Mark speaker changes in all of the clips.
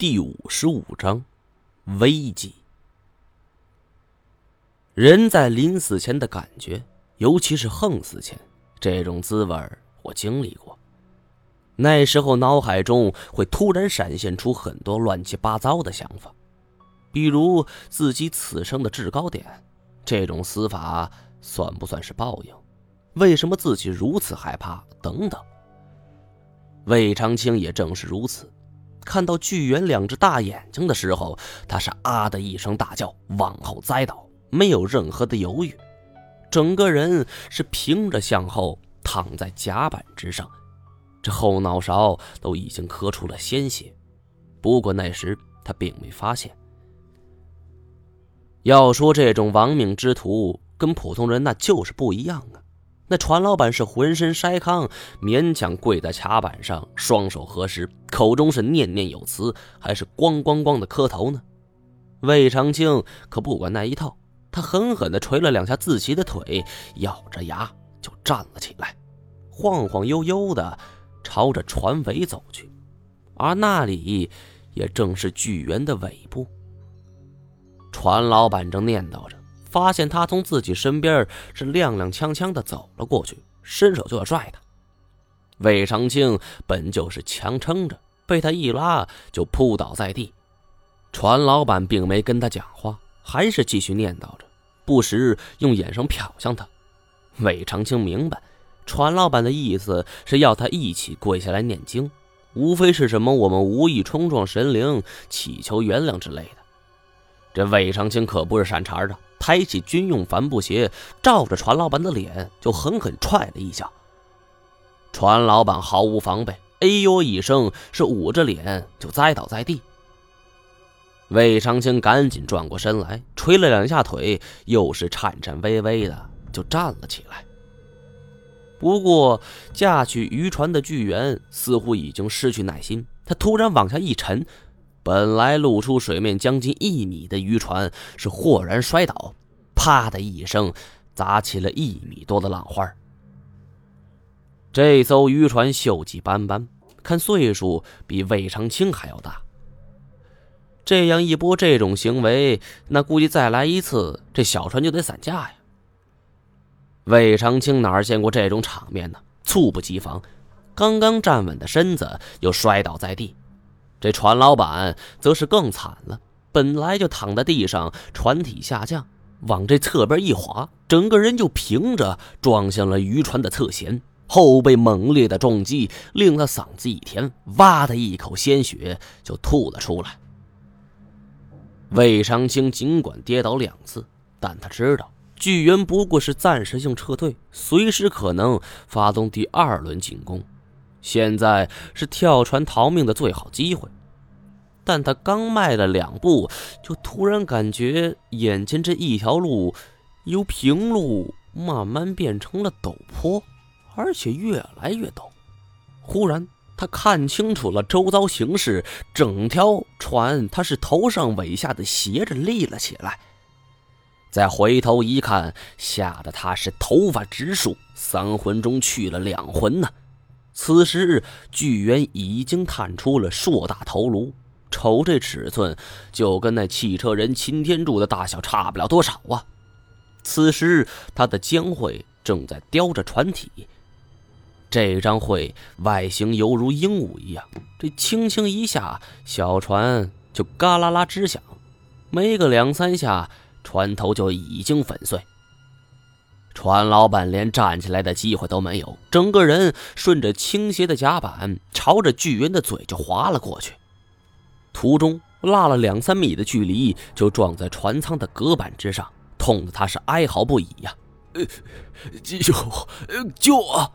Speaker 1: 第五十五章，危机。人在临死前的感觉，尤其是横死前，这种滋味我经历过。那时候脑海中会突然闪现出很多乱七八糟的想法，比如自己此生的制高点，这种死法算不算是报应？为什么自己如此害怕？等等。魏长青也正是如此。看到巨猿两只大眼睛的时候，他是啊的一声大叫，往后栽倒，没有任何的犹豫，整个人是平着向后躺在甲板之上，这后脑勺都已经磕出了鲜血。不过那时他并没发现。要说这种亡命之徒跟普通人那就是不一样啊。那船老板是浑身筛糠，勉强跪在甲板上，双手合十，口中是念念有词，还是咣咣咣的磕头呢。魏长青可不管那一套，他狠狠地捶了两下自己的腿，咬着牙就站了起来，晃晃悠悠的朝着船尾走去，而那里也正是巨猿的尾部。船老板正念叨着。发现他从自己身边是踉踉跄跄的走了过去，伸手就要拽他。魏长青本就是强撑着，被他一拉就扑倒在地。船老板并没跟他讲话，还是继续念叨着，不时用眼神瞟向他。魏长青明白，船老板的意思是要他一起跪下来念经，无非是什么我们无意冲撞神灵，祈求原谅之类的。这魏长青可不是善茬的。抬起军用帆布鞋，照着船老板的脸就狠狠踹了一下。船老板毫无防备，哎呦一声，是捂着脸就栽倒在地。魏长青赶紧转过身来，捶了两下腿，又是颤颤巍巍的就站了起来。不过驾去渔船的巨猿似乎已经失去耐心，他突然往下一沉。本来露出水面将近一米的渔船是豁然摔倒，啪的一声砸起了一米多的浪花。这艘渔船锈迹斑斑，看岁数比魏长青还要大。这样一波这种行为，那估计再来一次，这小船就得散架呀。魏长青哪见过这种场面呢？猝不及防，刚刚站稳的身子又摔倒在地。这船老板则是更惨了，本来就躺在地上，船体下降，往这侧边一滑，整个人就平着撞向了渔船的侧舷，后背猛烈的重击令他嗓子一甜，哇的一口鲜血就吐了出来。魏长青尽管跌倒两次，但他知道巨猿不过是暂时性撤退，随时可能发动第二轮进攻。现在是跳船逃命的最好机会，但他刚迈了两步，就突然感觉眼前这一条路由平路慢慢变成了陡坡，而且越来越陡。忽然，他看清楚了周遭形势，整条船他是头上尾下的斜着立了起来。再回头一看，吓得他是头发直竖，三魂中去了两魂呢。此时，巨猿已经探出了硕大头颅，瞅这尺寸，就跟那汽车人擎天柱的大小差不了多少啊！此时，他的江会正在叼着船体，这张会外形犹如鹦鹉一样，这轻轻一下，小船就嘎啦啦直响，没个两三下，船头就已经粉碎。船老板连站起来的机会都没有，整个人顺着倾斜的甲板，朝着巨猿的嘴就滑了过去。途中落了两三米的距离，就撞在船舱的隔板之上，痛得他是哀嚎不已呀！
Speaker 2: 呃，救，救我！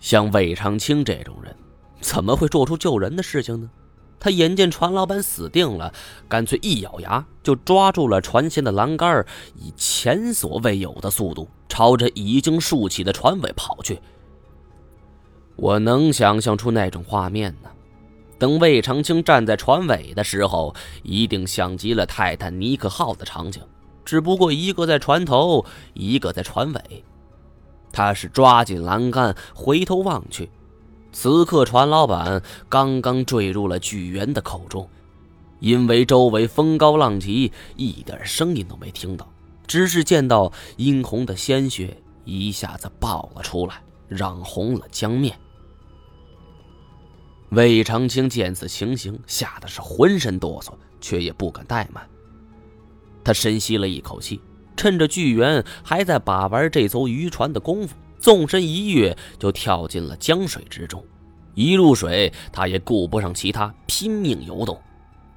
Speaker 1: 像魏长青这种人，怎么会做出救人的事情呢？他眼见船老板死定了，干脆一咬牙就抓住了船舷的栏杆，以前所未有的速度朝着已经竖起的船尾跑去。我能想象出那种画面呢。等魏长青站在船尾的时候，一定像极了泰坦尼克号的场景，只不过一个在船头，一个在船尾。他是抓紧栏杆，回头望去。此刻，船老板刚刚坠入了巨猿的口中，因为周围风高浪急，一点声音都没听到，只是见到殷红的鲜血一下子爆了出来，染红了江面。魏长青见此情形，吓得是浑身哆嗦，却也不敢怠慢。他深吸了一口气，趁着巨猿还在把玩这艘渔船的功夫。纵身一跃，就跳进了江水之中。一入水，他也顾不上其他，拼命游动，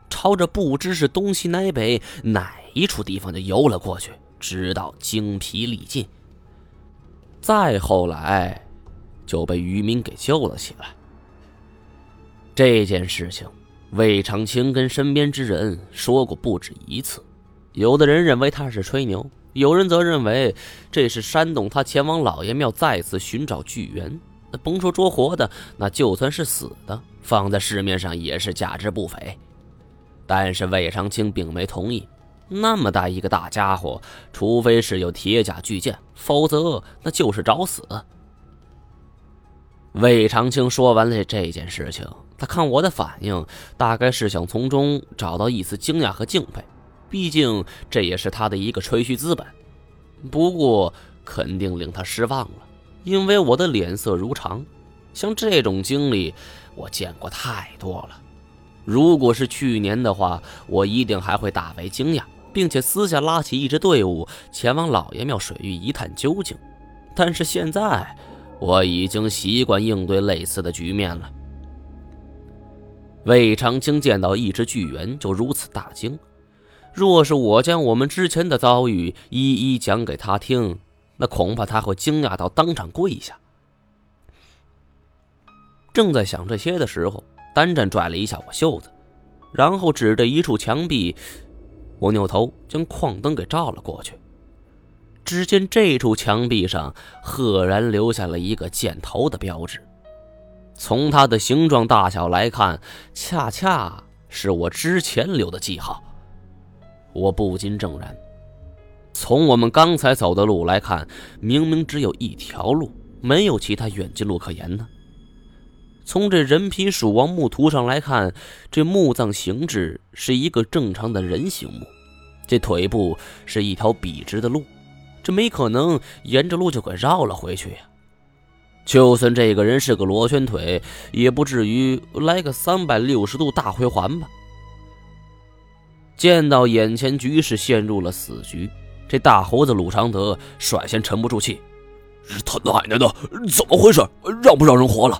Speaker 1: 朝着不知是东西南北哪一处地方就游了过去，直到精疲力尽。再后来，就被渔民给救了起来。这件事情，魏长青跟身边之人说过不止一次，有的人认为他是吹牛。有人则认为这是煽动他前往老爷庙再次寻找巨猿。那甭说捉活的，那就算是死的，放在市面上也是价值不菲。但是魏长青并没同意。那么大一个大家伙，除非是有铁甲巨剑，否则那就是找死。魏长青说完了这件事情，他看我的反应，大概是想从中找到一丝惊讶和敬佩。毕竟这也是他的一个吹嘘资本，不过肯定令他失望了，因为我的脸色如常。像这种经历，我见过太多了。如果是去年的话，我一定还会大为惊讶，并且私下拉起一支队伍前往老爷庙水域一探究竟。但是现在，我已经习惯应对类似的局面了。魏长青见到一只巨猿，就如此大惊。若是我将我们之前的遭遇一一讲给他听，那恐怕他会惊讶到当场跪下。正在想这些的时候，单战拽了一下我袖子，然后指着一处墙壁，我扭头将矿灯给照了过去。只见这处墙壁上赫然留下了一个箭头的标志，从它的形状大小来看，恰恰是我之前留的记号。我不禁怔然，从我们刚才走的路来看，明明只有一条路，没有其他远近路可言呢。从这人皮鼠王墓图上来看，这墓葬形制是一个正常的人形墓，这腿部是一条笔直的路，这没可能沿着路就给绕了回去呀。就算这个人是个螺旋腿，也不至于来个三百六十度大回环吧。见到眼前局势陷入了死局，这大胡子鲁长德率先沉不住气：“
Speaker 2: 他奶奶的，怎么回事？让不让人活了？”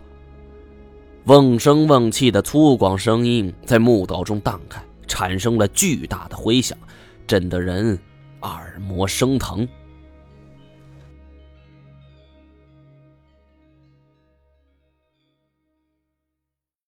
Speaker 1: 瓮声瓮气的粗犷声音在墓道中荡开，产生了巨大的回响，震得人耳膜生疼。